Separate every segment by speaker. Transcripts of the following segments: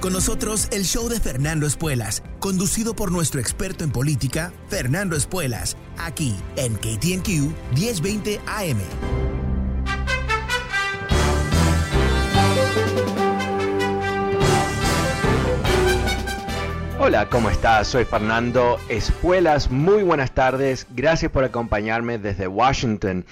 Speaker 1: Con nosotros el show de Fernando Espuelas, conducido por nuestro experto en política, Fernando Espuelas, aquí en KTNQ 1020 AM.
Speaker 2: Hola, ¿cómo estás? Soy Fernando Espuelas. Muy buenas tardes. Gracias por acompañarme desde Washington.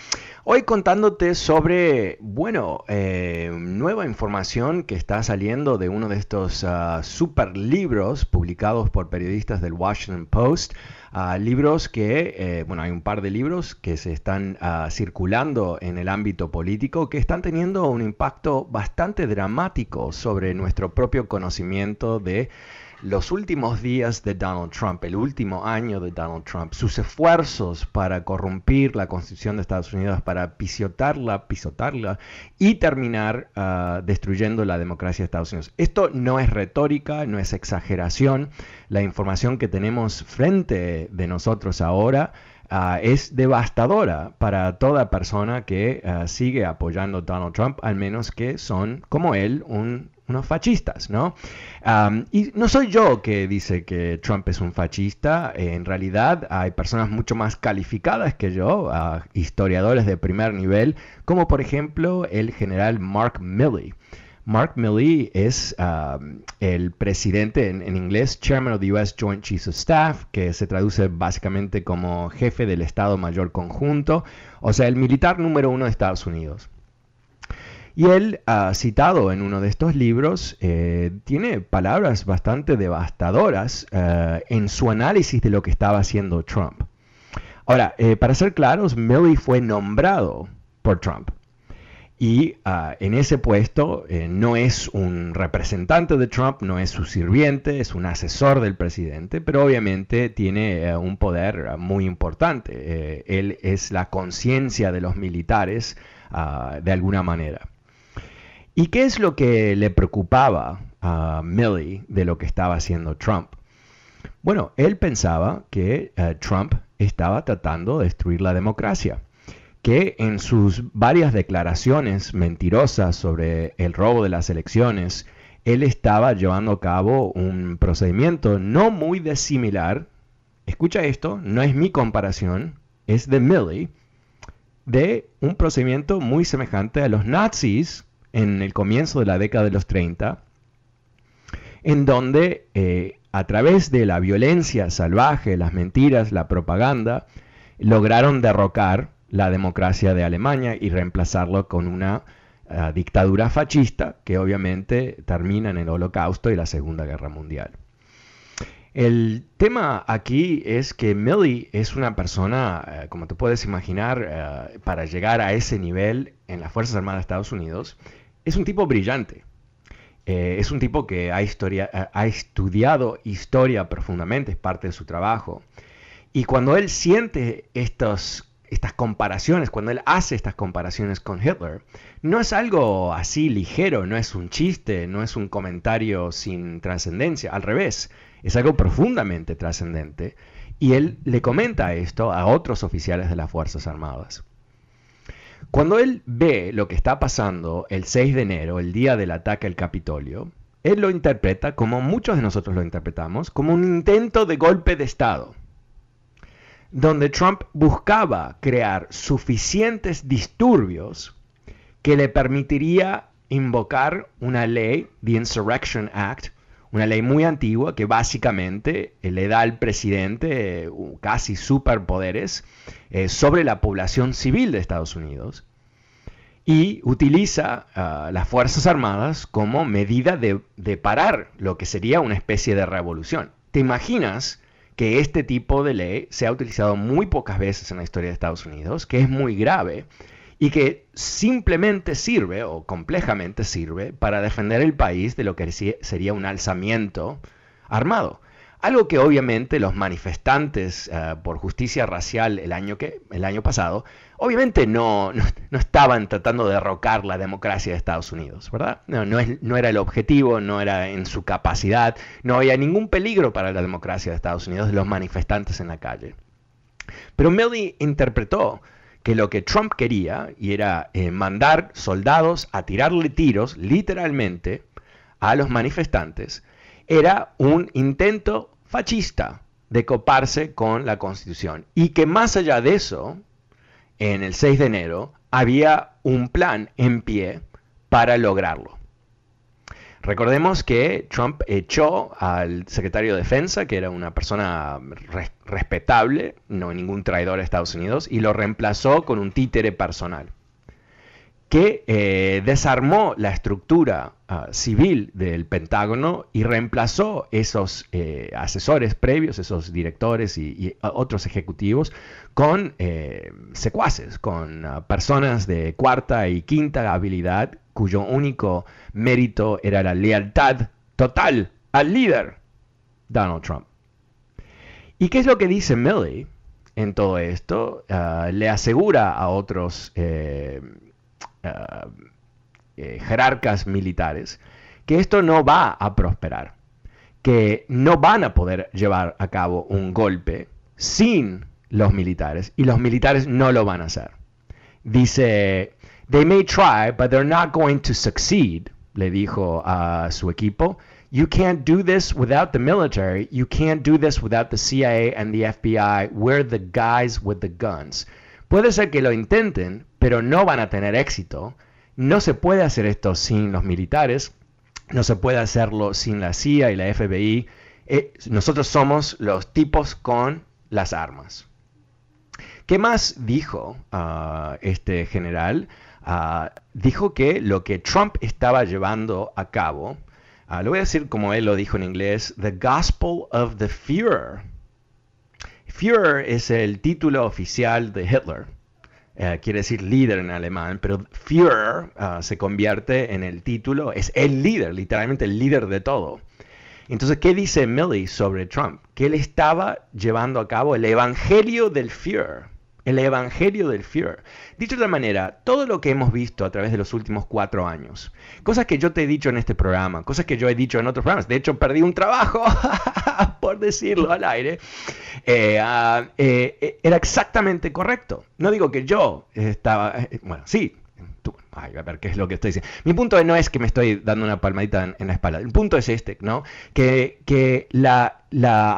Speaker 2: Hoy contándote sobre, bueno, eh, nueva información que está saliendo de uno de estos uh, super libros publicados por periodistas del Washington Post. Uh, libros que, eh, bueno, hay un par de libros que se están uh, circulando en el ámbito político que están teniendo un impacto bastante dramático sobre nuestro propio conocimiento de los últimos días de Donald Trump, el último año de Donald Trump, sus esfuerzos para corrompir la Constitución de Estados Unidos, para pisotarla, pisotarla y terminar uh, destruyendo la democracia de Estados Unidos. Esto no es retórica, no es exageración. La información que tenemos frente de nosotros ahora Uh, es devastadora para toda persona que uh, sigue apoyando a Donald Trump, al menos que son, como él, un unos fascistas, ¿no? Y no soy yo que dice que Trump es un fascista, en realidad hay personas mucho más calificadas que yo, uh, historiadores de primer nivel, como por ejemplo el general Mark Milley. Mark Milley es um, el presidente en, en, inglés, Chairman of the U.S. Joint Chiefs of Staff, que se traduce básicamente como jefe del Estado Mayor Conjunto, o sea, el militar número uno de Estados Unidos. Y él, uh, citado en uno de estos libros, eh, tiene palabras bastante devastadoras uh, en su análisis de lo que estaba haciendo Trump. Ahora, eh, para ser claros, Milley fue nombrado por Trump. Y uh, en ese puesto eh, no es un representante de Trump, no es su sirviente, es un asesor del presidente, pero obviamente tiene un poder muy importante. él es la conciencia de los militares de alguna manera. ¿Y qué es lo que le preocupaba a Milley de lo que estaba haciendo Trump? Bueno, él pensaba que Trump estaba tratando de destruir la democracia, que en sus varias declaraciones mentirosas sobre el robo de las elecciones, él estaba llevando a cabo un procedimiento no muy desimilar, escucha esto, no es mi comparación, es de Milley, de un procedimiento muy semejante a los nazis en el comienzo de la década de los 30, en donde eh, a través de la violencia salvaje, las mentiras, la propaganda, lograron derrocar la democracia de Alemania y reemplazarlo con una uh, dictadura fascista que obviamente termina en el Holocausto y la Segunda Guerra Mundial. El tema aquí es que Milley es una persona, uh, como te puedes imaginar, uh, para llegar a ese nivel en las Fuerzas Armadas de Estados Unidos, es un tipo brillante. Eh, es un tipo que ha, historia, ha estudiado historia profundamente, es parte de su trabajo. Y cuando él siente estos, estas comparaciones, cuando él hace estas comparaciones con Hitler, no es algo así ligero, no es un chiste, no es un comentario sin trascendencia, al revés, es algo profundamente trascendente. Y él le comenta esto a otros oficiales de las Fuerzas Armadas. Cuando él ve lo que está pasando el 6 de enero, el día del ataque al Capitolio, él lo interpreta, como muchos de nosotros lo interpretamos, como un intento de golpe de Estado, donde Trump buscaba crear suficientes disturbios que le permitiría invocar una ley, the Insurrection Act, una ley muy antigua que básicamente le da al presidente eh, casi superpoderes eh, sobre la población civil de Estados Unidos y utiliza uh, las Fuerzas Armadas como medida de, parar lo que sería una especie de revolución. ¿Te imaginas que este tipo de ley se ha utilizado muy pocas veces en la historia de Estados Unidos, que es muy grave y que simplemente sirve o complejamente sirve para defender el país de lo que sería un alzamiento armado. Algo que obviamente los manifestantes eh, por justicia racial el año, que, el año pasado, obviamente no, no, estaban tratando de derrocar la democracia de Estados Unidos, ¿verdad? No, no, era el objetivo, no era en su capacidad, no había ningún peligro para la democracia de Estados Unidos de los manifestantes en la calle. Pero Milley interpretó que lo que Trump quería, y era eh, mandar soldados a tirarle tiros, literalmente, a los manifestantes, era un intento fascista de coparse con la Constitución. Y que más allá de eso, en el 6 de enero, había un plan en pie para lograrlo. Recordemos que Trump echó al secretario de Defensa, que era una persona respetable, no ningún traidor a Estados Unidos, y lo reemplazó con un títere personal que eh, desarmó la estructura ah, civil del Pentágono y reemplazó esos eh, asesores previos, esos directores y, otros ejecutivos, con eh, secuaces, con ah, personas de cuarta y quinta habilidad, cuyo único mérito era la lealtad total al líder, Donald Trump. ¿Y qué es lo que dice Milley en todo esto? Ah, le asegura a otros eh, eh, jerarcas militares, que esto no va a prosperar, que no van a poder llevar a cabo un golpe sin los militares y los militares no lo van a hacer. Dice, they may try, but they're not going to succeed, le dijo a su equipo. You can't do this without the military. You can't do this without the CIA and the FBI. We're the guys with the guns. Puede ser que lo intenten, pero no van a tener éxito. No se puede hacer esto sin los militares, no se puede hacerlo sin la CIA y la FBI. Eh, nosotros somos los tipos con las armas. ¿Qué más dijo ah, este general? Ah, dijo que lo que Trump estaba llevando a cabo, ah, lo voy a decir como él lo dijo en inglés, The Gospel of the Führer. Führer es el título oficial de Hitler. Eh, quiere decir líder en alemán, pero Führer ah, se convierte en el título, es el líder, literalmente el líder de todo. Entonces, ¿qué dice Milley sobre Trump? Que él estaba llevando a cabo el evangelio del Führer el Evangelio del Führer. Dicho de otra manera, todo lo que hemos visto a través de los últimos cuatro años, cosas que yo te he dicho en este programa, cosas que yo he dicho en otros programas, de hecho perdí un trabajo, decirlo al aire, eh, eh, eh, era exactamente correcto. No digo que yo estaba, bueno, sí, Ay, a ver qué es lo que estoy diciendo. Mi punto no es que me estoy dando una palmadita en, la espalda. El punto es este, ¿no? Que, que la,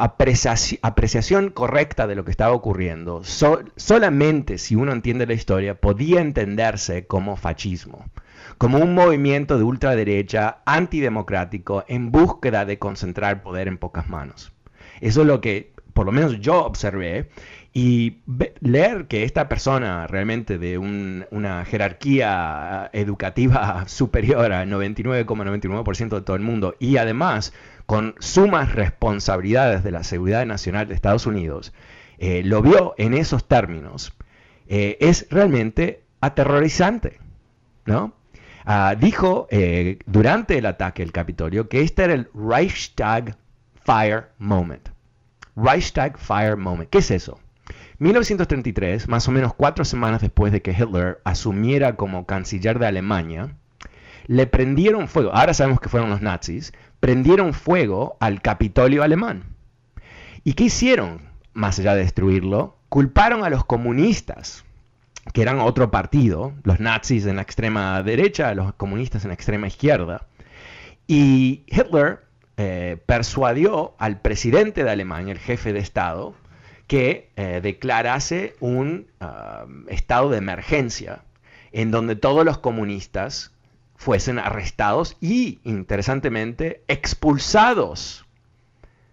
Speaker 2: apreciación, correcta de lo que estaba ocurriendo, solamente si uno entiende la historia, podía entenderse como fascismo como un movimiento de ultraderecha antidemocrático en búsqueda de concentrar poder en pocas manos. Eso es lo que, por lo menos yo observé, y leer que esta persona realmente de una jerarquía educativa superior al 99,99% de todo el mundo y además con sumas responsabilidades de la seguridad nacional de Estados Unidos, eh, lo vio en esos términos, eh, es realmente aterrorizante. ¿no? Ah, dijo eh, durante el ataque al Capitolio que este era el Reichstag Fire Moment. Reichstag Fire Moment. ¿Qué es eso? 1933, más o menos cuatro semanas después de que Hitler asumiera como canciller de Alemania, le prendieron fuego, ahora sabemos que fueron los nazis, prendieron fuego al Capitolio alemán. ¿Y qué hicieron? Más allá de destruirlo, culparon a los comunistas, que eran otro partido, los nazis en la extrema derecha, los comunistas en la extrema izquierda. Y Hitler eh, persuadió al presidente de Alemania, el jefe de Estado, que eh, declarase un ah, estado de emergencia en donde todos los comunistas fuesen arrestados y, interesantemente, expulsados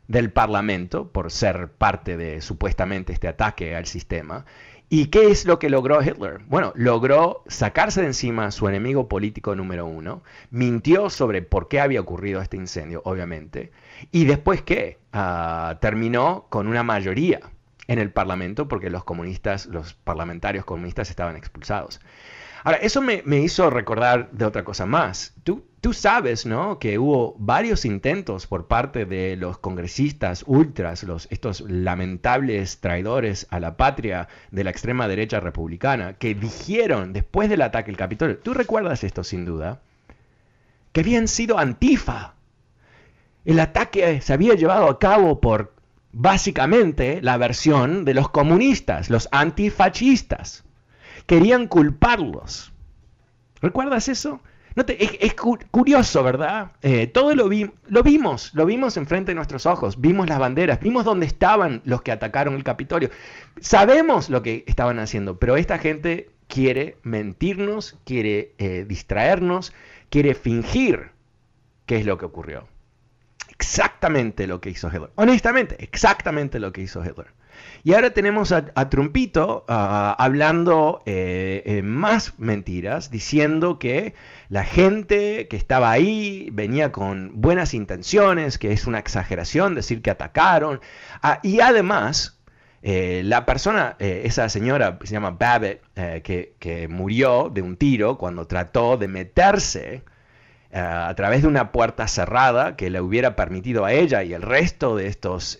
Speaker 2: del Parlamento por ser parte de supuestamente este ataque al sistema. ¿Y qué es lo que logró Hitler? Bueno, logró sacarse de encima a su enemigo político número uno, mintió sobre por qué había ocurrido este incendio, obviamente, y después qué? Ah, terminó con una mayoría en el Parlamento porque los comunistas, los parlamentarios comunistas estaban expulsados. Ahora, eso me, hizo recordar de otra cosa más. Tú, tú sabes, ¿no? Que hubo varios intentos por parte de los congresistas ultras, los, estos lamentables traidores a la patria de la extrema derecha republicana, que dijeron después del ataque al Capitolio, tú recuerdas esto sin duda, que habían sido antifa. El ataque se había llevado a cabo por básicamente la versión de los comunistas, los antifascistas querían culparlos. ¿Recuerdas eso? No es, curioso, ¿verdad? Eh, todo lo, lo vimos, lo vimos enfrente de nuestros ojos, vimos las banderas, vimos dónde estaban los que atacaron el Capitolio. Sabemos lo que estaban haciendo, pero esta gente quiere mentirnos, quiere eh, distraernos, quiere fingir qué es lo que ocurrió. Exactamente lo que hizo Hitler. Honestamente, exactamente lo que hizo Hitler. Y ahora tenemos a, Trumpito hablando eh, eh, más mentiras, diciendo que la gente que estaba ahí venía con buenas intenciones, que es una exageración decir que atacaron. Ah, y además, eh, la persona, esa señora se llama Babbitt, que, que, murió de un tiro cuando trató de meterse a través de una puerta cerrada que le hubiera permitido a ella y el resto de estos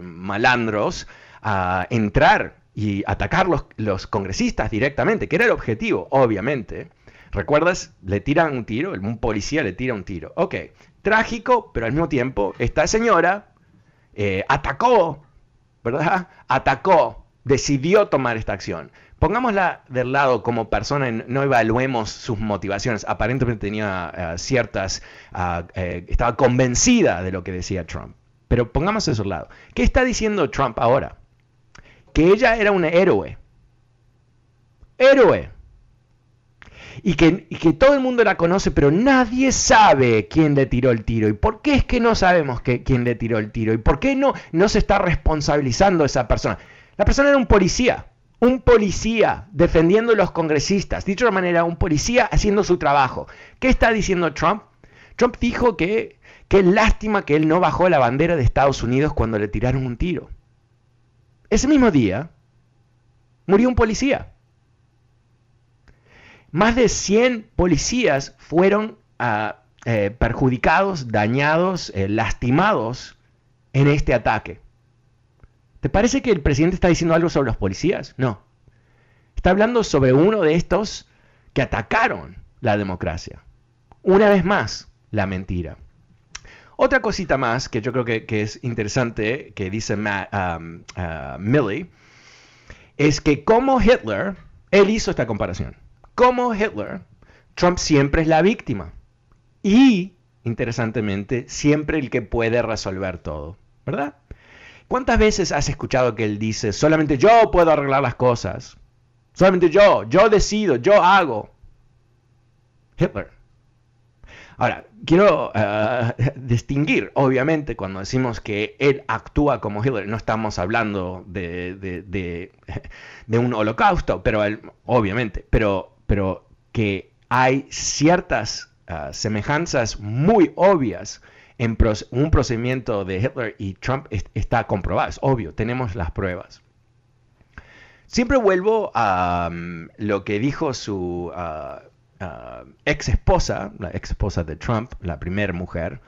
Speaker 2: malandros a entrar y atacar los, los congresistas directamente, que era el objetivo, obviamente. ¿Recuerdas? Le tiran un tiro, un policía le tira un tiro. Ok, trágico, pero al mismo tiempo, esta señora eh, atacó, ¿verdad? Atacó, decidió tomar esta acción. Pongámosla del lado como persona, no evaluemos sus motivaciones. Aparentemente tenía eh, ciertas, ah, eh, estaba convencida de lo que decía Trump. Pero pongamos eso al lado. ¿Qué está diciendo Trump ahora? Que ella era un héroe. Héroe. Y que, que, todo el mundo la conoce, pero nadie sabe quién le tiró el tiro. ¿Y por qué es que no sabemos quién le tiró el tiro? ¿Y por qué no, no se está responsabilizando esa persona? La persona era un policía, un policía defendiendo a los congresistas. Dicho de otra manera, un policía haciendo su trabajo. ¿Qué está diciendo Trump? Trump dijo que qué lástima que él no bajó la bandera de Estados Unidos cuando le tiraron un tiro. Ese mismo día murió un policía. Más de 100 policías fueron ah, eh, perjudicados, dañados, eh, lastimados en este ataque. ¿Te parece que el presidente está diciendo algo sobre los policías? No. Está hablando sobre uno de estos que atacaron la democracia. Una vez más, la mentira. Otra cosita más que yo creo que, es interesante que dice um, uh, Milley es que como Hitler, él hizo esta comparación. Como Hitler, Trump siempre es la víctima. Y, interesantemente, siempre el que puede resolver todo. ¿Verdad? ¿Cuántas veces has escuchado que él dice, solamente yo puedo arreglar las cosas? Solamente yo, yo decido, yo hago. Hitler. Ahora, quiero eh, distinguir, obviamente, cuando decimos que él actúa como Hitler, no estamos hablando de, un holocausto, pero obviamente, pero, que hay ciertas eh, semejanzas muy obvias en un procedimiento de Hitler y Trump está comprobado, es obvio, tenemos las pruebas. Siempre vuelvo a mm, lo que dijo su... Ah, Uh, ex esposa, la ex esposa de Trump, la primera mujer,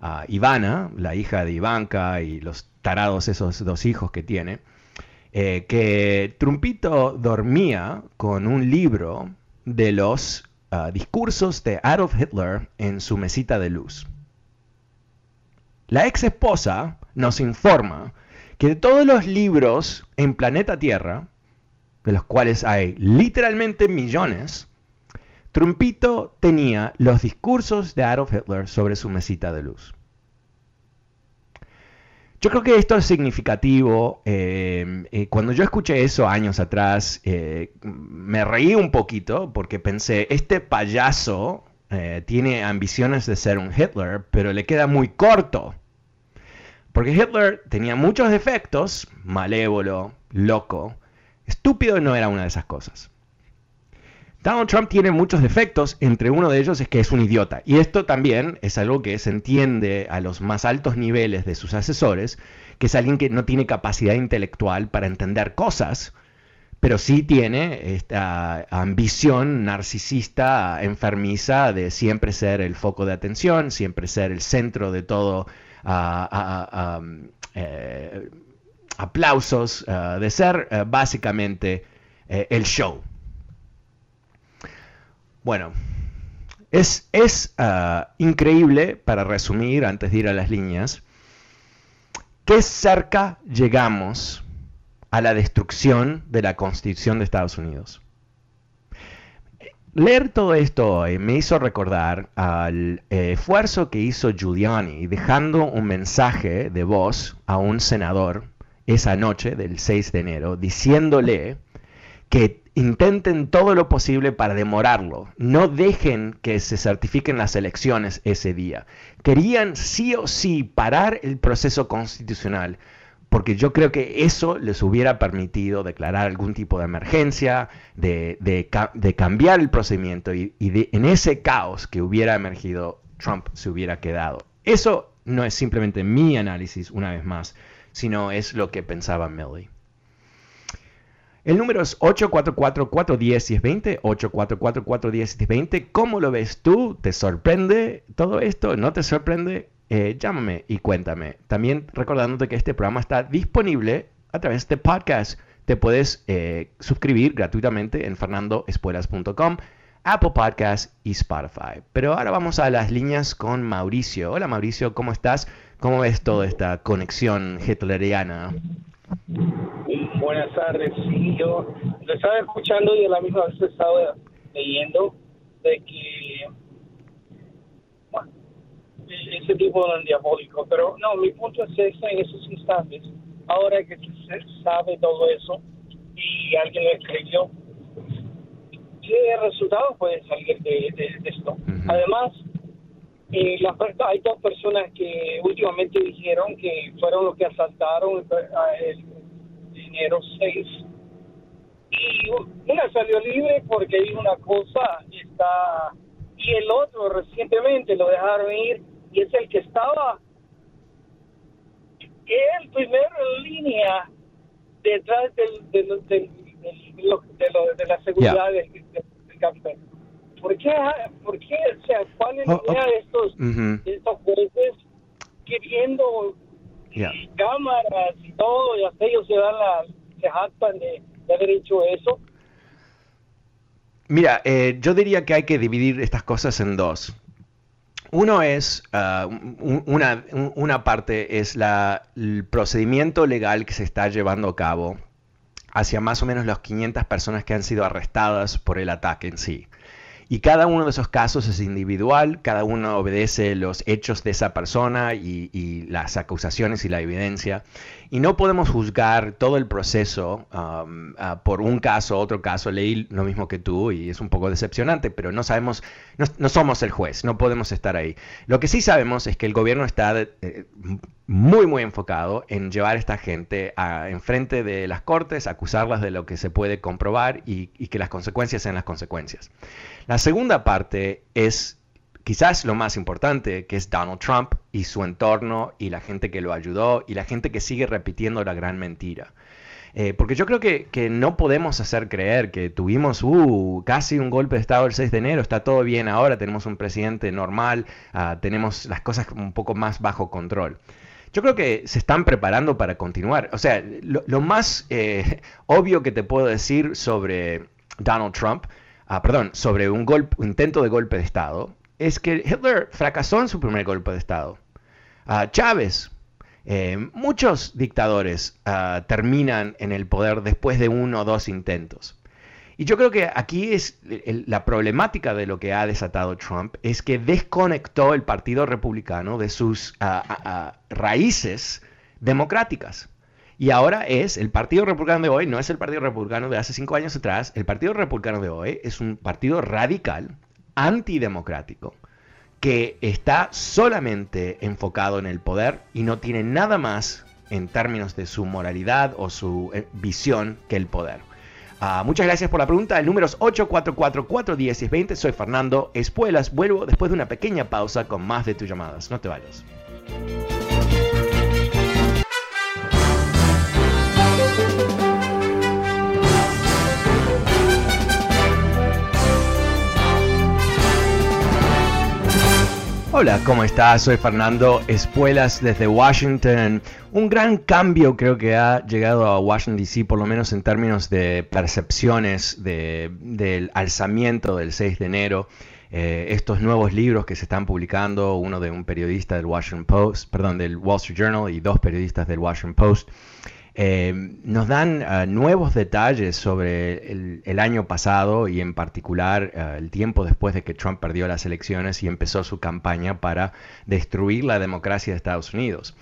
Speaker 2: uh, Ivana, la hija de Ivanka y los tarados esos dos hijos que tiene, eh, que Trumpito dormía con un libro de los uh, discursos de Adolf Hitler en su mesita de luz. La ex esposa nos informa que de todos los libros en planeta Tierra, de los cuales hay literalmente millones, Trumpito tenía los discursos de Adolf Hitler sobre su mesita de luz. Yo creo que esto es significativo. Eh, eh, cuando yo escuché eso años atrás, eh, me reí un poquito porque pensé, este payaso tiene ambiciones de ser un Hitler, pero le queda muy corto. Porque Hitler tenía muchos defectos, malévolo, loco, estúpido no era una de esas cosas. Donald Trump tiene muchos defectos, entre uno de ellos es que es un idiota. Y esto también es algo que se entiende a los más altos niveles de sus asesores, que es alguien que no tiene capacidad intelectual para entender cosas, pero sí tiene esta ambición narcisista, enfermiza, de siempre ser el foco de atención, siempre ser el centro de todo, eh, aplausos, eh, de ser eh, básicamente el show. Bueno, es, es increíble, para resumir, antes de ir a las líneas, qué cerca llegamos a la destrucción de la Constitución de Estados Unidos. Leer todo esto hoy me hizo recordar al eh, esfuerzo que hizo Giuliani dejando un mensaje de voz a un senador esa noche del 6 de enero diciéndole que intenten todo lo posible para demorarlo. No dejen que se certifiquen las elecciones ese día. Querían sí o sí parar el proceso constitucional porque yo creo que eso les hubiera permitido declarar algún tipo de emergencia, de, cambiar el procedimiento y, en ese caos que hubiera emergido, Trump se hubiera quedado. Eso no es simplemente mi análisis, una vez más, sino es lo que pensaba Milley. El número es 844-410-1020, 844-410-1020. ¿Cómo lo ves tú? ¿Te sorprende todo esto? ¿No te sorprende? Eh, llámame y cuéntame. También recordándote que este programa está disponible a través de podcast. Te puedes eh, suscribir gratuitamente en fernandoespuelas.com, Apple Podcast y Spotify. Pero ahora vamos a las líneas con Mauricio. Hola Mauricio, ¿cómo estás? ¿Cómo ves toda esta conexión hitleriana?
Speaker 3: Buenas tardes. Sí, yo lo estaba escuchando y a la misma vez estaba leyendo de que ese tipo de diabólico. Pero no, mi punto es ese en esos instantes. Ahora que se sabe todo eso y alguien lo escribió, ¿qué resultado puede salir de, esto? Además, eh, hay dos personas que últimamente dijeron que fueron los que asaltaron el, dinero 6 y una salió libre porque dijo una cosa está y el otro recientemente lo dejaron ir y es el que estaba el primero en línea detrás del, del, del, de, la seguridad del, del, ¿Por qué, ¿Por qué? O sea, ¿cuál es la oh, idea de estos, estos jueces queriendo cámaras y todo y hasta ellos se dan la, se jactan de, de haber hecho eso?
Speaker 2: Mira, eh, yo diría que hay que dividir estas cosas en dos. Uno es, ah, una, una, parte es la, el procedimiento legal que se está llevando a cabo hacia más o menos las 500 personas que han sido arrestadas por el ataque en sí. Y cada uno de esos casos es individual, cada uno obedece los hechos de esa persona y, las acusaciones y la evidencia. Y no podemos juzgar todo el proceso um, ah, por un caso, otro caso. Leí lo mismo que tú y es un poco decepcionante, pero no sabemos, no, somos el juez, no podemos estar ahí. Lo que sí sabemos es que el gobierno está eh, muy, muy enfocado en llevar a esta gente a, enfrente de las cortes, acusarlas de lo que se puede comprobar y, y que las consecuencias sean las consecuencias. La segunda parte es quizás lo más importante, que es Donald Trump y su entorno y la gente que lo ayudó y la gente que sigue repitiendo la gran mentira. Eh, porque yo creo que, no podemos hacer creer que tuvimos uh, casi un golpe de Estado el 6 de enero, está todo bien ahora, tenemos un presidente normal, uh, tenemos las cosas un poco más bajo control. Yo creo que se están preparando para continuar. O sea, lo, más eh, obvio que te puedo decir sobre Donald Trump ah, perdón, sobre un, golpe, intento de golpe de Estado, es que Hitler fracasó en su primer golpe de Estado. Ah, Chávez, eh, muchos dictadores ah, terminan en el poder después de uno o dos intentos. Y yo creo que aquí es la problemática de lo que ha desatado Trump, es que desconectó el Partido Republicano de sus ah, raíces democráticas. Y ahora es, el Partido Republicano de hoy no es el Partido Republicano de hace cinco años atrás, el Partido Republicano de hoy es un partido radical, antidemocrático, que está solamente enfocado en el poder y no tiene nada más en términos de su moralidad o su eh, visión que el poder. Ah, muchas gracias por la pregunta. El número es 844-410-20. Soy Fernando Espuelas. Vuelvo después de una pequeña pausa con más de tus llamadas. No te vayas. Hola, ¿cómo estás? Soy Fernando Espuelas desde Washington. Un gran cambio creo que ha llegado a Washington, D.C., por lo menos en términos de percepciones del alzamiento del 6 de enero. Eh, estos nuevos libros que se están publicando, uno de un periodista del Washington Post, perdón, del Wall Street Journal y dos periodistas del Washington Post, eh, nos dan ah, nuevos detalles sobre el, año pasado y en particular ah, el tiempo después de que Trump perdió las elecciones y empezó su campaña para destruir la democracia de Estados Unidos.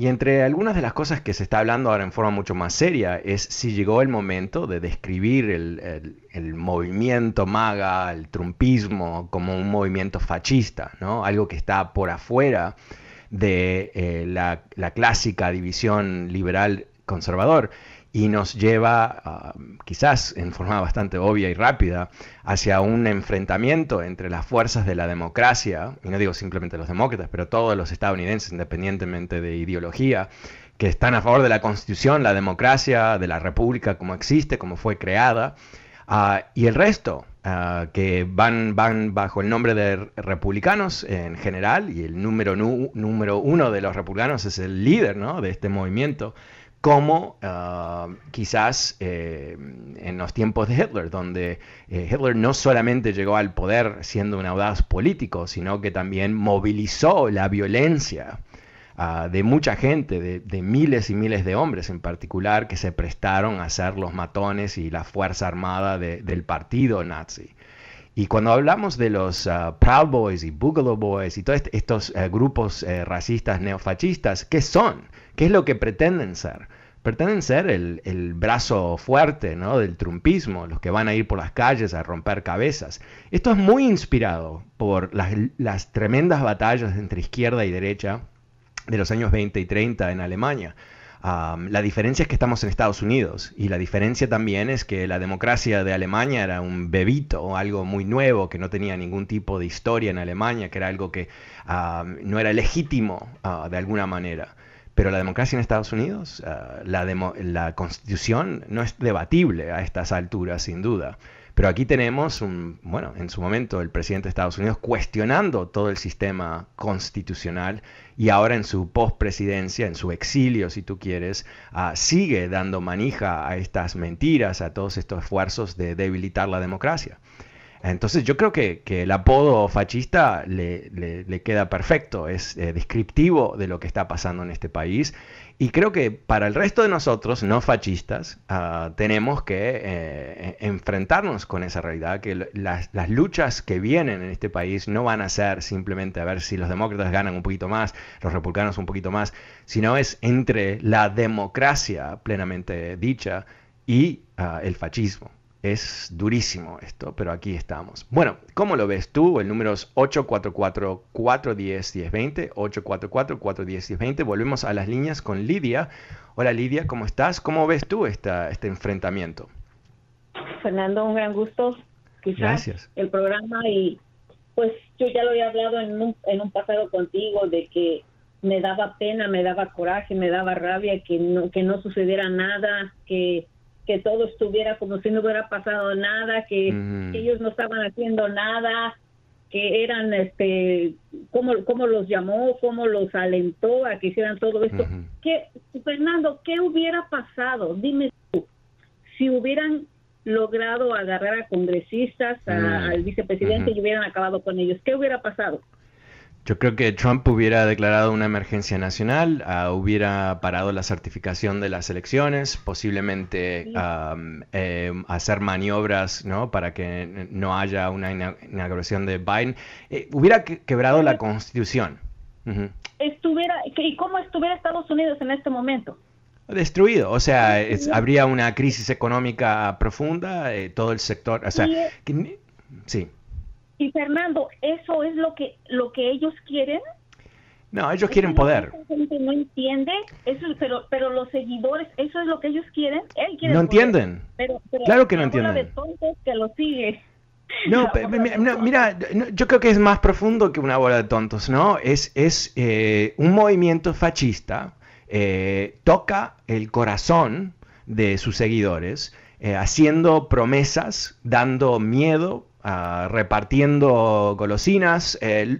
Speaker 2: Y entre algunas de las cosas que se está hablando ahora en forma mucho más seria es si llegó el momento de describir el, movimiento MAGA, el trumpismo, como un movimiento fascista, ¿no? algo que está por afuera de eh, la, clásica división liberal conservador y nos lleva, ah, quizás en forma bastante obvia y rápida, hacia un enfrentamiento entre las fuerzas de la democracia, y no digo simplemente los demócratas, pero todos los estadounidenses, independientemente de ideología, que están a favor de la constitución, la democracia, de la república como existe, como fue creada, ah, y el resto, ah, que van, bajo el nombre de republicanos en general, y el número, número uno de los republicanos es el líder ¿no? de este movimiento, como ah, quizás eh, en los tiempos de Hitler, donde eh, Hitler no solamente llegó al poder siendo un audaz político, sino que también movilizó la violencia ah, de mucha gente, de, miles y miles de hombres en particular, que se prestaron a ser los matones y la fuerza armada del partido nazi. Y cuando hablamos de los ah, Proud Boys y Boogaloo Boys y todos estos eh, grupos racistas neofascistas, ¿qué son? ¿Qué es lo que pretenden ser? Pretenden ser el, brazo fuerte ¿no? del trumpismo, los que van a ir por las calles a romper cabezas. Esto es muy inspirado por las, tremendas batallas entre izquierda y derecha de los años 20 y 30 en Alemania. la diferencia es que estamos en Estados Unidos y la diferencia también es que la democracia de Alemania era un bebito, algo muy nuevo que no tenía ningún tipo de historia en Alemania, que era algo que no era legítimo ah, de alguna manera. Pero la democracia en Estados Unidos, ah, la, constitución no es debatible a estas alturas, sin duda. Pero aquí tenemos, un, bueno, en su momento el presidente de Estados Unidos cuestionando todo el sistema constitucional y ahora en su postpresidencia, en su exilio, si tú quieres, ah, sigue dando manija a estas mentiras, a todos estos esfuerzos de debilitar la democracia. Entonces yo creo que, el apodo fascista le, queda perfecto, es eh, descriptivo de lo que está pasando en este país y creo que para el resto de nosotros, no fascistas, ah, tenemos que eh, enfrentarnos con esa realidad, que las, las, luchas que vienen en este país no van a ser simplemente a ver si los demócratas ganan un poquito más, los republicanos un poquito más, sino es entre la democracia plenamente dicha y ah, el fascismo. Es durísimo esto, pero aquí estamos. Bueno, ¿cómo lo ves tú? El número es 844-410-1020, 844-410-1020. Volvemos a las líneas con Lidia. Hola Lidia, ¿cómo estás? ¿Cómo ves tú esta, este enfrentamiento?
Speaker 4: Fernando, un gran gusto. Quizás El programa y pues yo ya lo he hablado en un, en un pasado contigo de que me daba pena, me daba coraje, me daba rabia que no, que no sucediera nada, que que todo estuviera como si no hubiera pasado nada, que, ellos no estaban haciendo nada, que eran, este, cómo, cómo los llamó, cómo los alentó a que hicieran todo esto. ¿Qué, Fernando, ¿qué hubiera pasado? Dime tú, si hubieran logrado agarrar a congresistas, al vicepresidente y hubieran acabado con ellos, ¿qué hubiera pasado?
Speaker 2: Yo creo que Trump hubiera declarado una emergencia nacional, ah, hubiera parado la certificación de las elecciones, posiblemente em, hacer maniobras ¿no? para que no haya una inauguración de Biden. Eh, hubiera quebrado la constitución.
Speaker 4: estuviera, ¿Y cómo estuviera Estados Unidos en este momento?
Speaker 2: Destruido, o sea, habría una crisis económica profunda, eh, todo el sector, o sea, sí.
Speaker 4: Y Fernando, ¿eso es lo que, lo que ellos quieren?
Speaker 2: No, ellos quieren poder.
Speaker 4: no entiende, eso, pero, pero los seguidores, eso es lo que ellos quieren. Él quiere
Speaker 2: no entienden. claro que no entienden.
Speaker 4: de tontos que lo sigue.
Speaker 2: No, mira, yo creo que es más profundo que una bola de tontos, ¿no? Es, es eh, un movimiento fascista, eh, toca el corazón de sus seguidores, eh, haciendo promesas, dando miedo, Ah, repartiendo golosinas,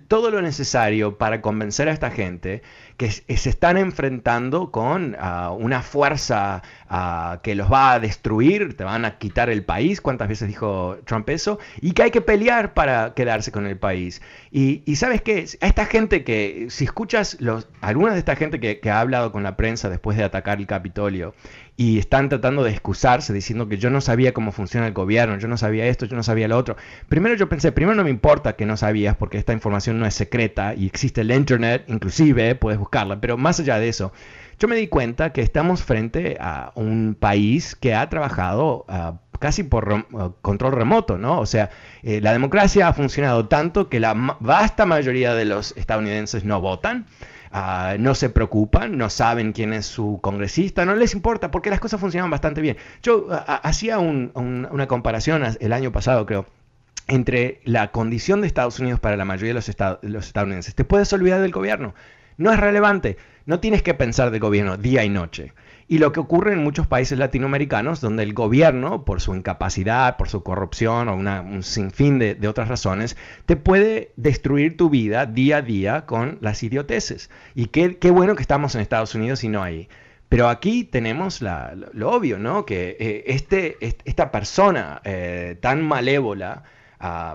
Speaker 2: todo lo necesario para convencer a esta gente que se están enfrentando con ah, una fuerza ah, que los va a destruir, te van a quitar el país, cuántas veces dijo Trump eso, y que hay que pelear para quedarse con el país. Y, sabes qué, a esta gente que, si escuchas los, algunas de esta gente que ha hablado con la prensa después de atacar el Capitolio, y están tratando de excusarse diciendo que yo no sabía cómo funciona el gobierno, yo no sabía esto, yo no sabía lo otro. Primero yo pensé, primero no me importa que no sabías porque esta información no es secreta y existe el Internet, inclusive puedes buscarla, pero más allá de eso, yo me di cuenta que estamos frente a un país que ha trabajado ah, casi por ah, control remoto, ¿no? O sea, eh, la democracia ha funcionado tanto que la vasta mayoría de los estadounidenses no votan. Ah, no se preocupan, no saben quién es su congresista, no les importa porque las cosas funcionan bastante bien. Yo hacía una comparación el año pasado, creo, entre la condición de Estados Unidos para la mayoría de los, los estadounidenses. Te puedes olvidar del gobierno, no es relevante, no tienes que pensar del gobierno día y noche. Y lo que ocurre en muchos países latinoamericanos, donde el gobierno, por su incapacidad, por su corrupción o un sinfín de, otras razones, te puede destruir tu vida día a día con las idioteces. Y qué, bueno que estamos en Estados Unidos y no ahí. Pero aquí tenemos lo, obvio, ¿no? Que eh, este, esta persona eh, tan malévola, ah,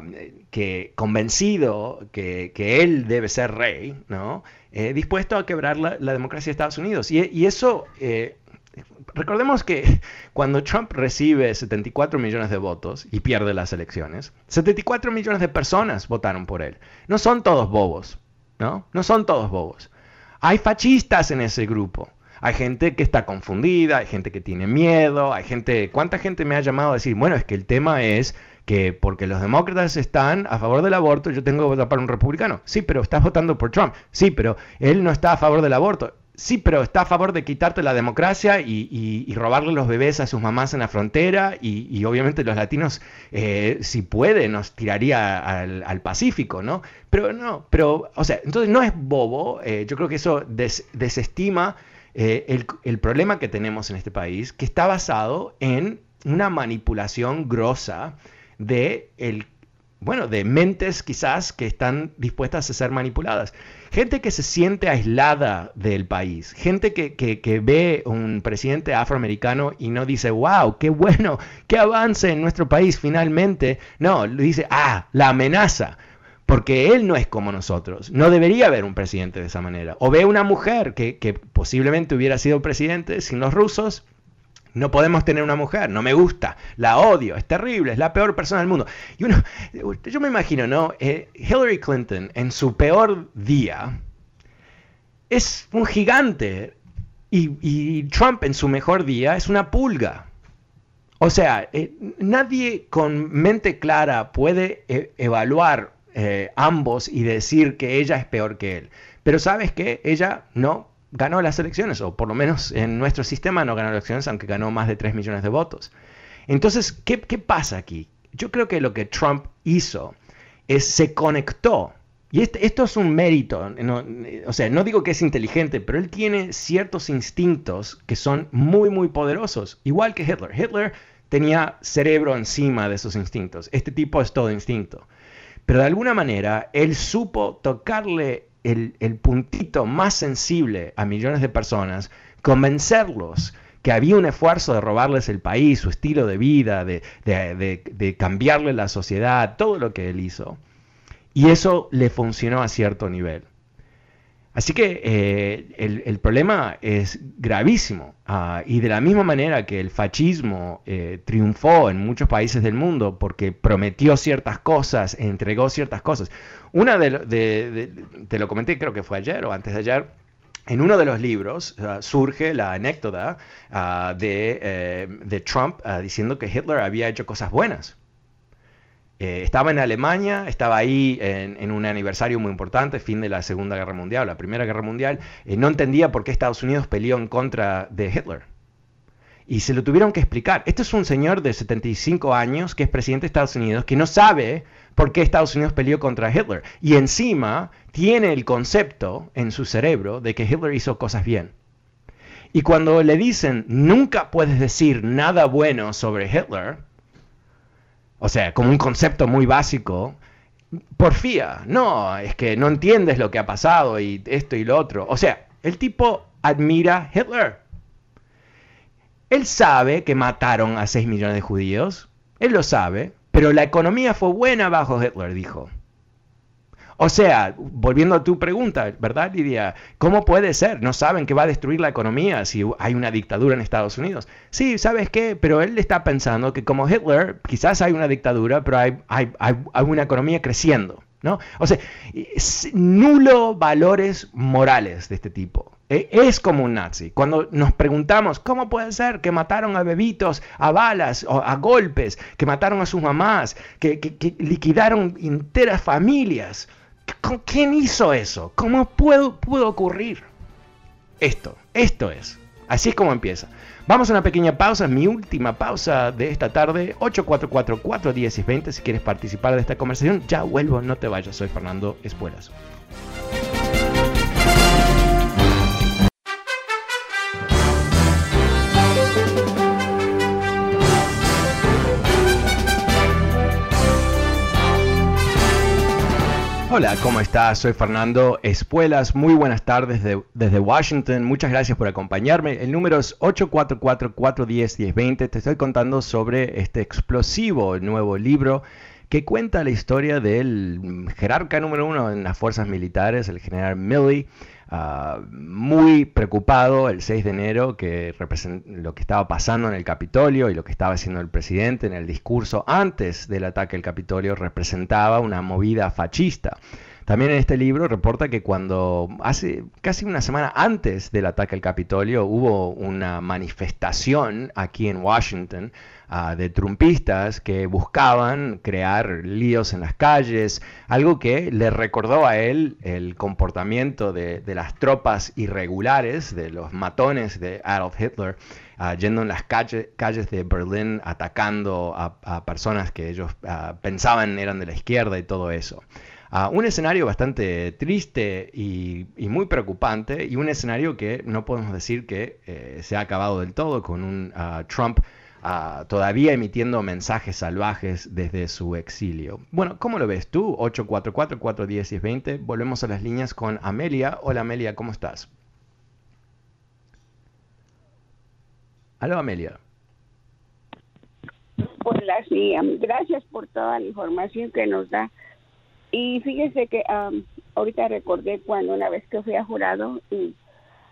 Speaker 2: que convencido que, él debe ser rey, ¿no? Eh, dispuesto a quebrar la, democracia de Estados Unidos. Y, eso recordemos que cuando Trump recibe 74 millones de votos y pierde las elecciones, 74 millones de personas votaron por él. No son todos bobos, ¿no? No son todos bobos. Hay fascistas en ese grupo. Hay gente que está confundida, hay gente que tiene miedo, hay gente... ¿Cuánta gente me ha llamado a decir, bueno, es que el tema es que porque los demócratas están a favor del aborto, yo tengo que votar para un republicano. Sí, pero estás votando por Trump. Sí, pero él no está a favor del aborto. Sí, pero está a favor de quitarte la democracia y, robarle los bebés a sus mamás en la frontera y, obviamente los latinos, eh, si puede, nos tiraría al, Pacífico, ¿no? Pero no, pero, o sea, entonces no es bobo, eh, yo creo que eso desestima eh, el, problema que tenemos en este país, que está basado en una manipulación grosa de bueno, de mentes quizás que están dispuestas a ser manipuladas. Gente que se siente aislada del país, gente que, que, ve un presidente afroamericano y no dice, wow, qué bueno, qué avance en nuestro país finalmente. No, dice, ah, la amenaza. Porque él no es como nosotros. No debería haber un presidente de esa manera. O ve una mujer que, que posiblemente hubiera sido presidente sin los rusos no podemos tener una mujer, no me gusta, la odio, es terrible, es la peor persona del mundo. Y uno, yo me imagino, ¿no? Eh, Hillary Clinton en su peor día es un gigante y, Trump en su mejor día es una pulga. O sea, eh, nadie con mente clara puede eh, evaluar ambos y decir que ella es peor que él. Pero sabes que ella no ganó las elecciones, o por lo menos en nuestro sistema no ganó las elecciones, aunque ganó más de 3 millones de votos. Entonces, ¿qué, pasa aquí? Yo creo que lo que Trump hizo es se conectó. Y este, esto es un mérito, o sea, no digo que es inteligente, pero él tiene ciertos instintos que son muy, muy poderosos, igual que Hitler. Hitler tenía cerebro encima de esos instintos. Este tipo es todo instinto. Pero de alguna manera, él supo tocarle el, puntito más sensible a millones de personas, convencerlos que había un esfuerzo de robarles el país, su estilo de vida, de, de, cambiarle la sociedad, todo lo que él hizo. Y eso le funcionó a cierto nivel. Así que eh, el, problema es gravísimo. Ah, y de la misma manera que el fascismo eh, triunfó en muchos países del mundo porque prometió ciertas cosas, entregó ciertas cosas. Una de, te lo comenté creo que fue ayer o antes de ayer, en uno de los libros ah, surge la anécdota ah, de, eh, de, Trump diciendo que Hitler había hecho cosas buenas. Eh, estaba en Alemania, estaba ahí en, un aniversario muy importante, fin de la Segunda Guerra Mundial, la Primera Guerra Mundial, eh, no entendía por qué Estados Unidos peleó en contra de Hitler. Y se lo tuvieron que explicar. Este es un señor de 75 años que es presidente de Estados Unidos, que no sabe por qué Estados Unidos peleó contra Hitler. Y encima tiene el concepto en su cerebro de que Hitler hizo cosas bien. Y cuando le dicen, nunca puedes decir nada bueno sobre Hitler, o sea, como un concepto muy básico, porfía, no, es que no entiendes lo que ha pasado y esto y lo otro. O sea, el tipo admira Hitler. Él sabe que mataron a 6 millones de judíos, él lo sabe, pero la economía fue buena bajo Hitler, dijo. O sea, volviendo a tu pregunta, ¿verdad, Lidia? ¿Cómo puede ser? ¿No saben que va a destruir la economía si hay una dictadura en Estados Unidos? Sí, ¿sabes qué? Pero él está pensando que como Hitler, quizás hay una dictadura, pero hay, hay, hay, una economía creciendo, ¿no? O sea, nulo valores morales de este tipo. E, es como un nazi. Cuando nos preguntamos, ¿cómo puede ser que mataron a bebitos a balas o a golpes, que mataron a sus mamás, que, liquidaron enteras familias? ¿Quién hizo eso? ¿Cómo pudo ocurrir? Esto, esto es. Así es como empieza. Vamos a una pequeña pausa, mi última pausa de esta tarde, 844-410-20. Si quieres participar de esta conversación, ya vuelvo, no te vayas. Soy Fernando Espuelas. Hola, ¿cómo estás? Soy Fernando Espuelas. Muy buenas tardes desde Washington. Muchas gracias por acompañarme. El número es 844-410-1020. Te estoy contando sobre este explosivo nuevo libro que cuenta la historia del jerarca número uno en las fuerzas militares, el general Milley Ah, muy preocupado el 6 de enero que lo que estaba pasando en el Capitolio y lo que estaba haciendo el presidente en el discurso antes del ataque al Capitolio representaba una movida fascista. También en este libro reporta que cuando hace casi una semana antes del ataque al Capitolio hubo una manifestación aquí en Washington de trumpistas que buscaban crear líos en las calles, algo que le recordó a él el comportamiento de, las tropas irregulares, de los matones de Adolf Hitler, ah, yendo en las calles de Berlín atacando a, personas que ellos ah, pensaban eran de la izquierda y todo eso. Un escenario bastante triste y, muy preocupante y un escenario que no podemos decir que eh, se ha acabado del todo con un Trump todavía emitiendo mensajes salvajes desde su exilio. Bueno, ¿cómo lo ves tú? 844-410-1020. Volvemos a las líneas con Amelia. Hola Amelia, ¿cómo estás? Aló Amelia.
Speaker 5: Hola, sí, gracias por toda la información que nos da. Y fíjese que ahorita recordé cuando una vez que fui a jurado y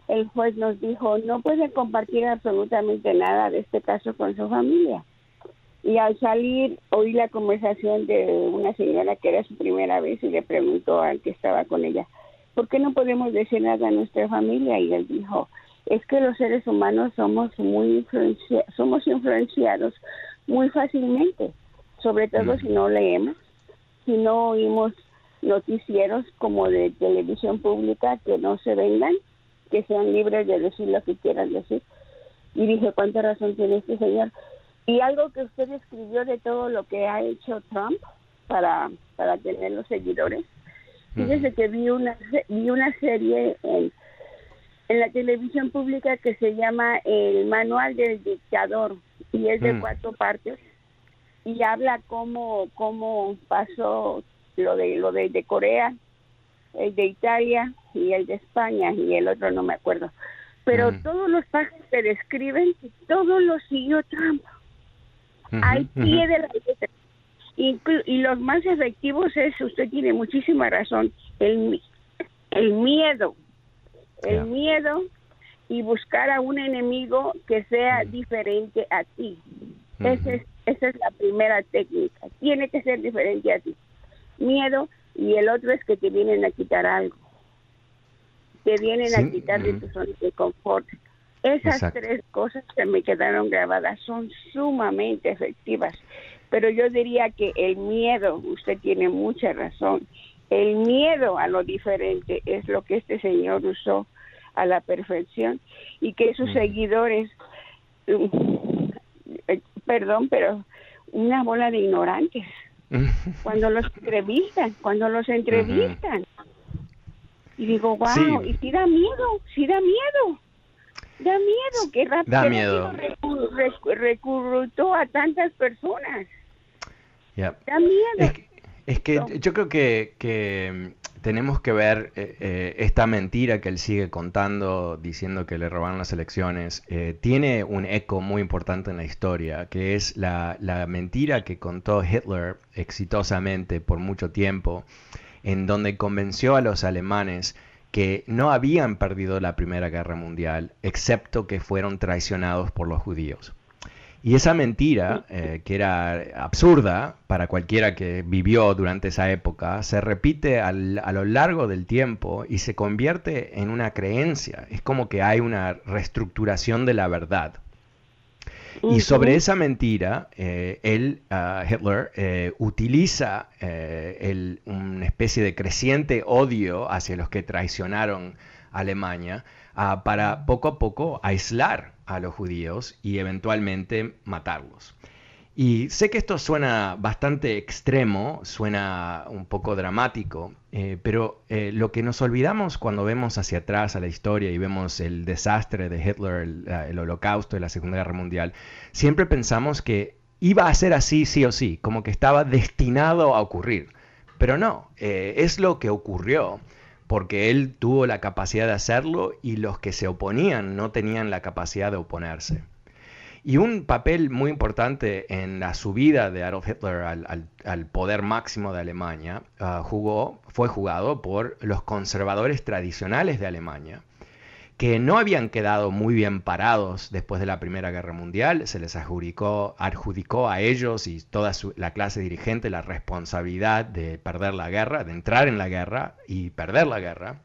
Speaker 5: el juez nos dijo no puede compartir absolutamente nada de este caso con su familia. Y al salir oí la conversación de una señora que era su primera vez y le preguntó al que estaba con ella, ¿por qué no podemos decir nada a nuestra familia? Y él dijo, es que los seres humanos somos muy somos influenciados muy fácilmente, sobre todo si no leemos, si no oímos noticieros como de televisión pública que no se vendan que sean libres de decir lo que quieran decir. Y dije, ¿cuánta razón tiene este señor? Y algo que usted escribió de todo lo que ha hecho Trump para, para tener los seguidores. Fíjese que vi una, vi una serie en, en la televisión pública que se llama El Manual del Dictador y es de mm. cuatro partes y habla cómo, cómo pasó lo de lo de, de Corea, el de Italia y el de España y el otro no me acuerdo. Pero todos los pasos que describen, todos los siguió Trump. Hay pie de la letra. Y, los más efectivos es, usted tiene muchísima razón, el, el miedo. El miedo y buscar a un enemigo que sea diferente a ti. esa es la primera técnica. Tiene que ser diferente a ti. Miedo y el otro es que te vienen a quitar algo. Te vienen a quitar de tu zona de confort. Esas tres cosas que me quedaron grabadas son sumamente efectivas. Pero yo diría que el miedo, usted tiene mucha razón, el miedo a lo diferente es lo que este señor usó a la perfección y que sus seguidores, eh, perdón, pero una bola de ignorantes. cuando los entrevistan, cuando los entrevistan. Y digo, wow, y si da miedo, si da miedo. Da miedo, que rápido
Speaker 2: da miedo.
Speaker 5: a tantas personas. Da miedo.
Speaker 2: Es que, yo creo que, que tenemos que ver eh, eh, esta mentira que él sigue contando, diciendo que le robaron las elecciones, eh, tiene un eco muy importante en la historia, que es la, la, mentira que contó Hitler exitosamente por mucho tiempo, en donde convenció a los alemanes que no habían perdido la Primera Guerra Mundial, excepto que fueron traicionados por los judíos. Y esa mentira, eh, que era absurda para cualquiera que vivió durante esa época, se repite a lo largo del tiempo y se convierte en una creencia. Es como que hay una reestructuración de la verdad. Y sobre esa mentira, eh, él, ah, Hitler, eh, utiliza una especie de creciente odio hacia los que traicionaron a Alemania ah, para poco a poco aislar a los judíos y eventualmente matarlos. Y sé que esto suena bastante extremo, suena un poco dramático, eh, pero eh, lo que nos olvidamos cuando vemos hacia atrás a la historia y vemos el desastre de Hitler, el, holocausto y la Segunda Guerra Mundial, siempre pensamos que iba a ser así sí o sí, como que estaba destinado a ocurrir. Pero no, eh, es lo que ocurrió porque él tuvo la capacidad de hacerlo y los que se oponían no tenían la capacidad de oponerse. Y un papel muy importante en la subida de Adolf Hitler al, poder máximo de Alemania ah, jugó, fue jugado por los conservadores tradicionales de Alemania, que no habían quedado muy bien parados después de la Primera Guerra Mundial, se les adjudicó, adjudicó a ellos y toda la clase dirigente la responsabilidad de perder la guerra, de entrar en la guerra y perder la guerra.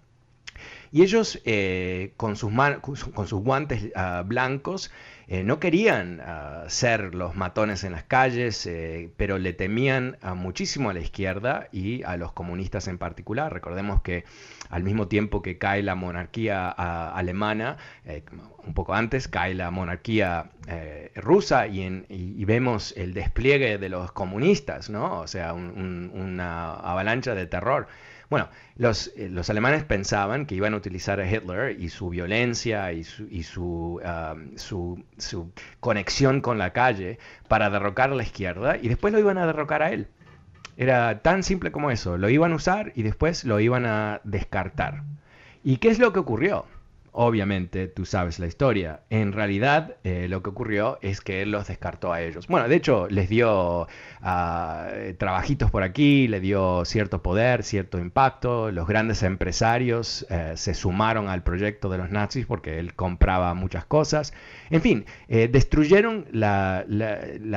Speaker 2: Y ellos eh, con, sus con, sus guantes ah, blancos eh, no querían ah, ser los matones en las calles, eh, pero le temían muchísimo a la izquierda y a los comunistas en particular. Recordemos que al mismo tiempo que cae la monarquía alemana, eh, un poco antes cae la monarquía rusa y, vemos el despliegue de los comunistas, ¿no? O sea, una avalancha de terror. Bueno, los, eh, los, alemanes pensaban que iban a utilizar a Hitler y su violencia y, su, y su, su, conexión con la calle para derrocar a la izquierda y después lo iban a derrocar a él. Era tan simple como eso, lo iban a usar y después lo iban a descartar. ¿Y qué es lo que ocurrió? Obviamente tú sabes la historia. En realidad eh, lo que ocurrió es que él los descartó a ellos. Bueno, de hecho les dio ah, trabajitos por aquí, le dio cierto poder, cierto impacto. Los grandes empresarios eh, se sumaron al proyecto de los nazis porque él compraba muchas cosas. En fin, eh, destruyeron la,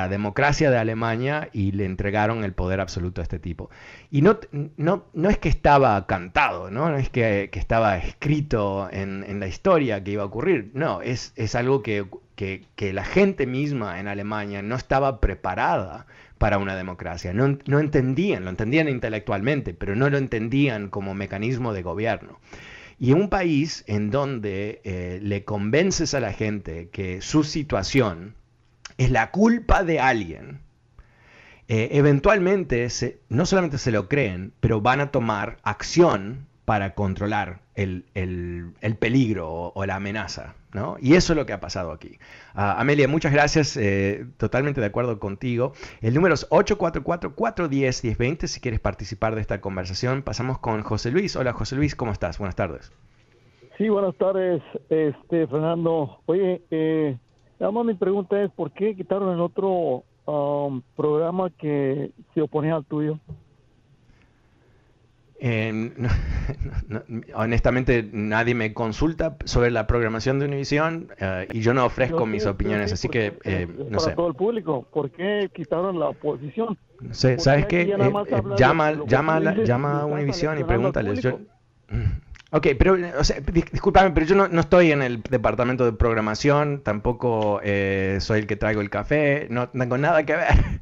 Speaker 2: democracia de Alemania y le entregaron el poder absoluto a este tipo. Y no, no, no es que estaba cantado, no, es que, estaba escrito en, en la historia que iba a ocurrir. No, es, es algo que, que, la gente misma en Alemania no estaba preparada para una democracia. No, no, entendían, lo entendían intelectualmente, pero no lo entendían como mecanismo de gobierno. Y un país en donde eh, le convences a la gente que su situación es la culpa de alguien, eh, eventualmente no solamente se lo creen, pero van a tomar acción para controlar el, peligro o, la amenaza. ¿no? Y eso es lo que ha pasado aquí. Ah, Amelia, muchas gracias, eh, totalmente de acuerdo contigo. El número es 844-410-1020 si quieres participar de esta conversación. Pasamos con José Luis. Hola José Luis, ¿cómo estás? Buenas tardes.
Speaker 6: Sí, buenas tardes, este, Fernando. Oye, eh, mi pregunta es, ¿por qué quitaron el otro um, programa que se oponía al tuyo?
Speaker 2: honestamente, nadie me consulta sobre la programación de Univision eh, y yo no ofrezco mis opiniones, así que eh, no
Speaker 6: para
Speaker 2: sé.
Speaker 6: todo el público, ¿por qué quitaron la oposición?
Speaker 2: No ¿sabes qué? Eh, llama, llama, llama a Univision y pregúntales. Yo, Ok, pero, o sea, discúlpame, pero yo no, estoy en el departamento de programación, tampoco eh, soy el que traigo el café, no tengo nada que ver.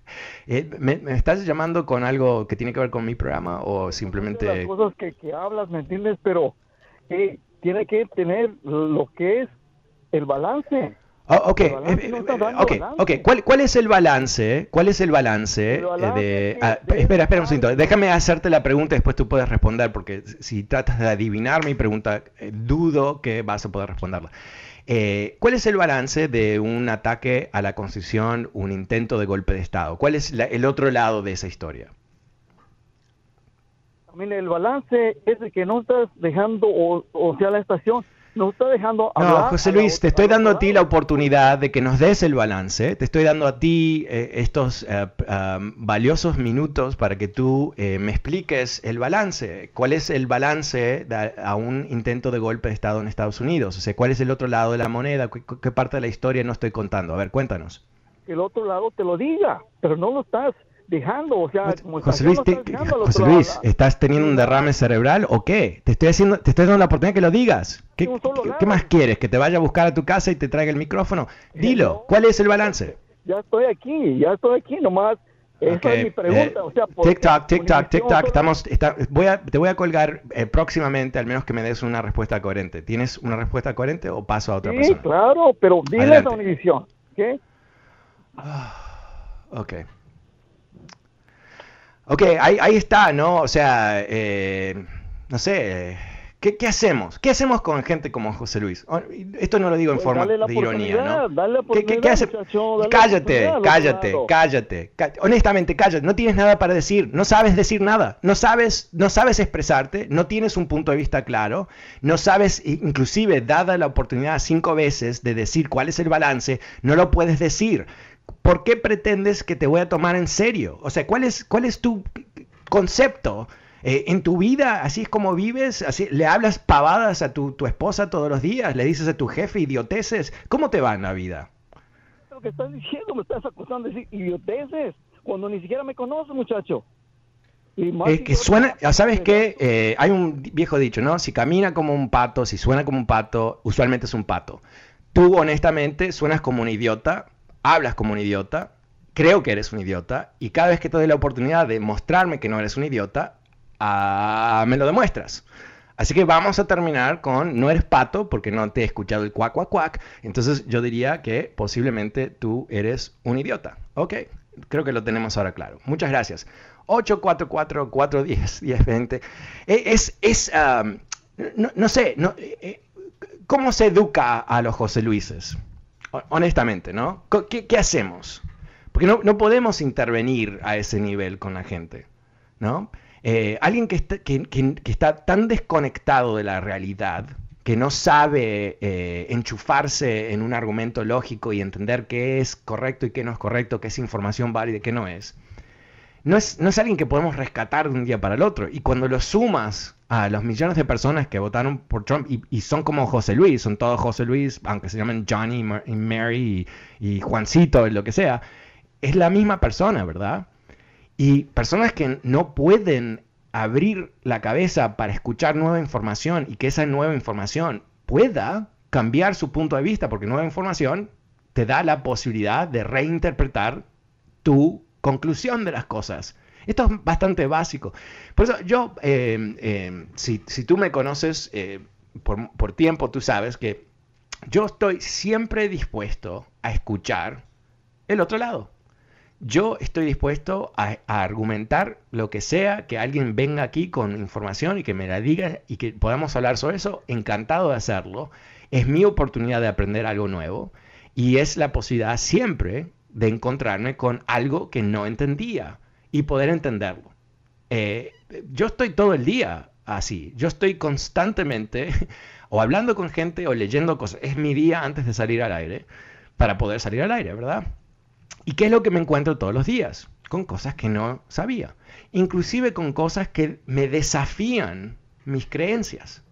Speaker 2: Eh, ¿me, estás llamando con algo que tiene que ver con mi programa o simplemente...?
Speaker 6: Las cosas que, que hablas, ¿me entiendes? Pero eh, tiene que tener lo que es el balance.
Speaker 2: Oh, ok, okay. ¿Cuál, ¿Cuál, es el balance? ¿Cuál es el balance, de, ah, espera, espera un segundo. Déjame hacerte la pregunta y después tú puedes responder, porque si tratas de adivinar mi pregunta, eh, dudo que vas a poder responderla. Eh, ¿Cuál es el balance de un ataque a la Constitución, un intento de golpe de Estado? ¿Cuál es el otro lado de esa historia?
Speaker 6: el balance es de que no estás dejando, o, o sea, la estación nos está dejando
Speaker 2: No, José Luis, te estoy dando a ti la oportunidad de que nos des el balance. Te estoy dando a ti eh, estos eh, valiosos minutos para que tú eh, me expliques el balance. ¿Cuál es el balance a un intento de golpe de Estado en Estados Unidos? O sea, ¿cuál es el otro lado de la moneda? ¿Qué, parte de la historia no estoy contando? A ver, cuéntanos.
Speaker 6: El otro lado te lo diga, pero no lo estás dejando, o sea,
Speaker 2: José Luis, José Luis, ¿estás teniendo un derrame cerebral o qué? Te estoy haciendo, te estoy dando la oportunidad que lo digas. ¿Qué, qué, más quieres? ¿Que te vaya a buscar a tu casa y te traiga el micrófono? Dilo, ¿cuál es el balance?
Speaker 6: Ya estoy aquí, ya estoy aquí, nomás. Esa es mi pregunta. o sea,
Speaker 2: TikTok, TikTok, TikTok. Estamos, voy a, te voy a colgar eh, próximamente, al menos que me des una respuesta coherente. ¿Tienes una respuesta coherente o paso a otra
Speaker 6: sí, claro, pero dile a Univision. ¿Qué?
Speaker 2: ok. Ok, ahí, ahí está, ¿no? O sea, eh, no sé, ¿qué, hacemos? ¿Qué hacemos con gente como José Luis? Oh, esto no lo digo en pues forma de ironía, ¿no? ¿Qué, qué hace? cállate, cállate, cállate, cállate, Honestamente, cállate. No tienes nada para decir. No sabes decir nada. No sabes, no sabes expresarte. No tienes un punto de vista claro. No sabes, inclusive, dada la oportunidad cinco veces de decir cuál es el balance, no lo puedes decir. ¿Por qué pretendes que te voy a tomar en serio? O sea, ¿cuál es, cuál es tu concepto? Eh, en tu vida, así es como vives, así, le hablas pavadas a tu, esposa todos los días, le dices a tu jefe idioteces, ¿cómo te va en la vida?
Speaker 6: Lo que estás diciendo, me estás acusando de decir idioteces, cuando ni siquiera me conoces, muchacho.
Speaker 2: Es que suena, ¿sabes qué? Eh, hay un viejo dicho, ¿no? Si camina como un pato, si suena como un pato, usualmente es un pato. Tú, honestamente, suenas como un idiota, hablas como un idiota, creo que eres un idiota, y cada vez que te doy la oportunidad de mostrarme que no eres un idiota, ah, me lo demuestras. Así que vamos a terminar con no eres pato porque no te he escuchado el cuac cuac cuac. Entonces yo diría que posiblemente tú eres un idiota. Ok, creo que lo tenemos ahora claro. Muchas gracias. 844-410-1020. E, es, es no, sé, no, eh, eh, ¿cómo se educa a los José Luises? Honestamente, ¿no? ¿Qué, hacemos? Porque no, podemos intervenir a ese nivel con la gente, ¿no? Eh, alguien que está, que, está, tan desconectado de la realidad, que no sabe eh, enchufarse en un argumento lógico y entender qué es correcto y qué no es correcto, qué es información válida y qué no es, no es, no es alguien que podemos rescatar de un día para el otro. Y cuando lo sumas a los millones de personas que votaron por Trump y, son como José Luis, son todos José Luis, aunque se llamen Johnny y Mary y, Juancito y lo que sea, es la misma persona, ¿verdad? Y personas que no pueden abrir la cabeza para escuchar nueva información y que esa nueva información pueda cambiar su punto de vista, porque nueva información te da la posibilidad de reinterpretar tu conclusión de las cosas. Esto es bastante básico. Por eso yo, eh, eh, si, tú me conoces eh, por, tiempo, tú sabes que yo estoy siempre dispuesto a escuchar el otro lado. Yo estoy dispuesto a, a, argumentar lo que sea, que alguien venga aquí con información y que me la diga y que podamos hablar sobre eso. Encantado de hacerlo. Es mi oportunidad de aprender algo nuevo y es la posibilidad siempre de encontrarme con algo que no entendía y poder entenderlo. Eh, yo estoy todo el día así, yo estoy constantemente o hablando con gente o leyendo cosas. Es mi día antes de salir al aire para poder salir al aire, ¿verdad? ¿Y qué es lo que me encuentro todos los días? Con cosas que no sabía. Inclusive con cosas que me desafían mis creencias.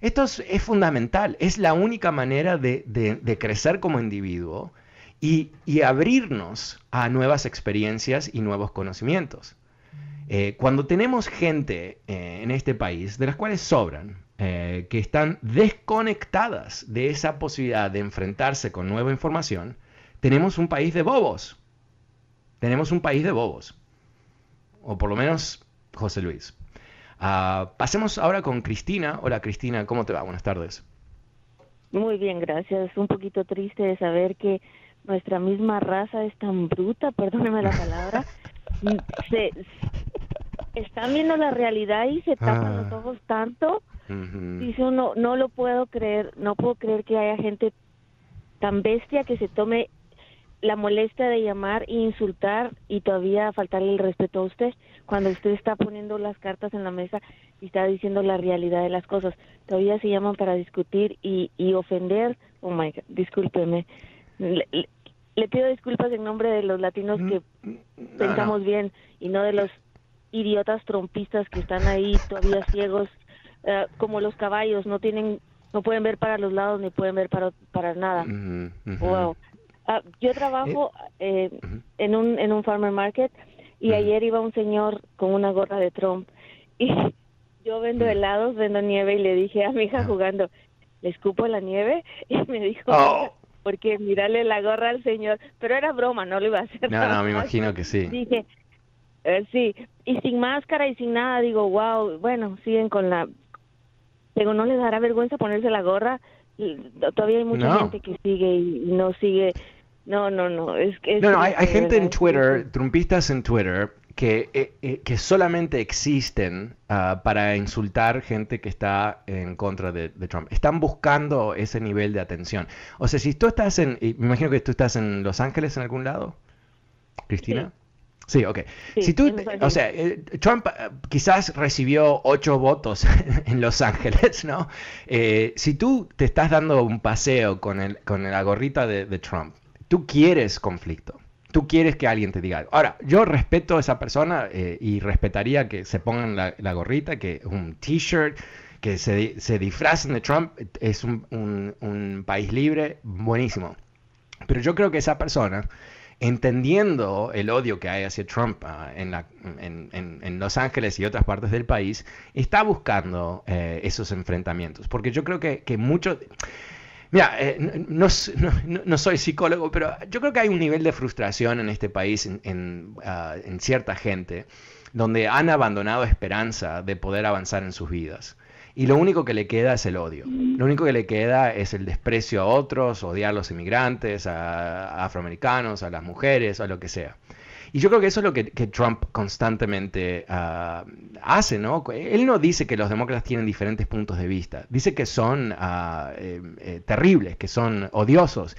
Speaker 2: Esto es, fundamental, es la única manera de, de crecer como individuo y, abrirnos a nuevas experiencias y nuevos conocimientos. Eh, cuando tenemos gente eh, en este país, de las cuales sobran, que están desconectadas de esa posibilidad de enfrentarse con nueva información, tenemos un país de bobos. Tenemos un país de bobos. O por lo menos José Luis. Ah, pasemos ahora con Cristina. Hola Cristina, ¿cómo te va? Buenas tardes.
Speaker 7: Muy bien, gracias. Un poquito triste de saber que nuestra misma raza es tan bruta, perdóneme la palabra. se, están viendo la realidad y se tapan los ah. ojos tanto. Dice uno, no lo puedo creer, no puedo creer que haya gente tan bestia que se tome la molestia de llamar e insultar y todavía faltarle el respeto a usted cuando usted está poniendo las cartas en la mesa y está diciendo la realidad de las cosas. Todavía se llaman para discutir y, y ofender. Oh my God, discúlpeme. Le, pido disculpas en nombre de los latinos que pensamos bien y no de los idiotas trompistas que están ahí todavía ciegos eh, como los caballos, no tienen no pueden ver para los lados ni pueden ver para para nada. Wow. Ah, yo trabajo eh, en, un, en un farmer market y ayer iba un señor con una gorra de Trump y yo vendo helados, vendo nieve y le dije a mi hija jugando, ¿le escupo la nieve? Y me dijo, oh. Porque mirarle la gorra al señor, pero era broma, no lo iba a hacer.
Speaker 2: No, no, me imagino que sí.
Speaker 7: Dije, eh, sí, y sin máscara y sin nada, digo, wow, bueno, siguen con la... Digo, ¿no les dará vergüenza ponerse la gorra? Todavía hay mucha gente que sigue y no sigue no, no, no. Es, que
Speaker 2: no, no, hay, gente en Twitter, trumpistas en Twitter, que, eh, eh, que solamente existen ah, para insultar gente que está en contra de, Trump. Están buscando ese nivel de atención. O sea, si tú estás en, me imagino que tú estás en Los Ángeles en algún lado, Cristina. Sí, ok. si tú, o sea, eh, Trump quizás recibió ocho votos en Los Ángeles, ¿no? si tú te estás dando un paseo con, el, con la gorrita de Trump Tú quieres conflicto. Tú quieres que alguien te diga. Ahora, yo respeto a esa persona eh, y respetaría que se pongan la, gorrita, que un t-shirt, que se, se, disfracen de Trump. Es un, país libre, buenísimo. Pero yo creo que esa persona, entendiendo el odio que hay hacia Trump ah, en, la, en, Los Ángeles y otras partes del país, está buscando eh, esos enfrentamientos. Porque yo creo que, que muchos... Mira, eh, no, soy psicólogo, pero yo creo que hay un nivel de frustración en este país, en, ah, cierta gente, donde han abandonado esperanza de poder avanzar en sus vidas. Y lo único que le queda es el odio. Lo único que le queda es el desprecio a otros, odiar a los inmigrantes, a afroamericanos, a las mujeres, a lo que sea. Y yo creo que eso es lo que, Trump constantemente ah, hace, ¿no? Él no dice que los demócratas tienen diferentes puntos de vista, dice que son eh, terribles, que son odiosos,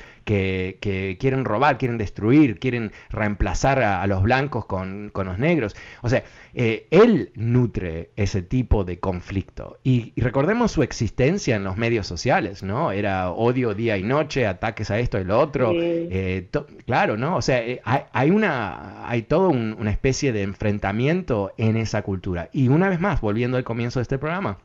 Speaker 2: que, quieren robar, quieren destruir, quieren reemplazar a, los blancos con, con, los negros. O sea, eh, él nutre ese tipo de conflicto. Y, recordemos su existencia en los medios sociales, ¿no? Era odio día y noche, ataques a esto y lo otro. Eh, claro, ¿no? O sea, eh, hay, una, hay toda una especie de enfrentamiento en esa cultura. Y una vez más, volviendo al comienzo de este programa,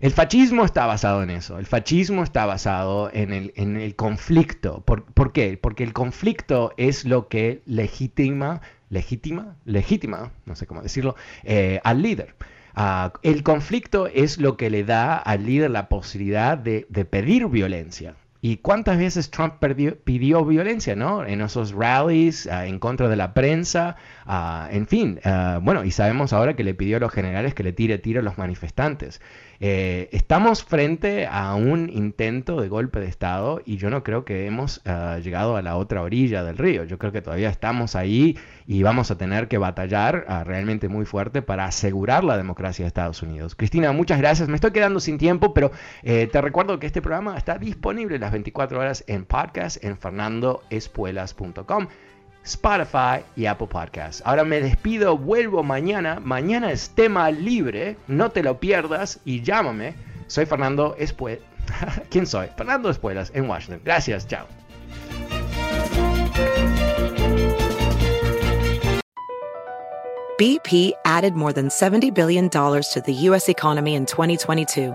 Speaker 2: el fascismo está basado en eso, el fascismo está basado en el, en el conflicto. ¿Por, ¿Por, qué? Porque el conflicto es lo que legitima legítima, legítima, no sé cómo decirlo, eh, al líder. Ah, el conflicto es lo que le da al líder la posibilidad de, pedir violencia. ¿Y cuántas veces Trump pidió violencia, ¿no? En esos rallies, ah, en contra de la prensa, ah, en fin. bueno, y sabemos ahora que le pidió a los generales que le tire tiro a los manifestantes. Eh, estamos frente a un intento de golpe de Estado y yo no creo que hemos llegado a la otra orilla del río. Yo creo que todavía estamos ahí y vamos a tener que batallar uh, realmente muy fuerte para asegurar la democracia de Estados Unidos. Cristina, muchas gracias. Me estoy quedando sin tiempo, pero eh, te recuerdo que este programa está disponible las 24 horas en podcast en fernandoespuelas.com. Spotify y Apple Podcasts. Ahora me despido, vuelvo mañana. Mañana es tema libre, no te lo pierdas y llámame. Soy Fernando Espuelas. ¿Quién soy? Fernando Espuelas en Washington. Gracias, chao.
Speaker 8: BP added more than $70 billion to the U.S. economy in 2022.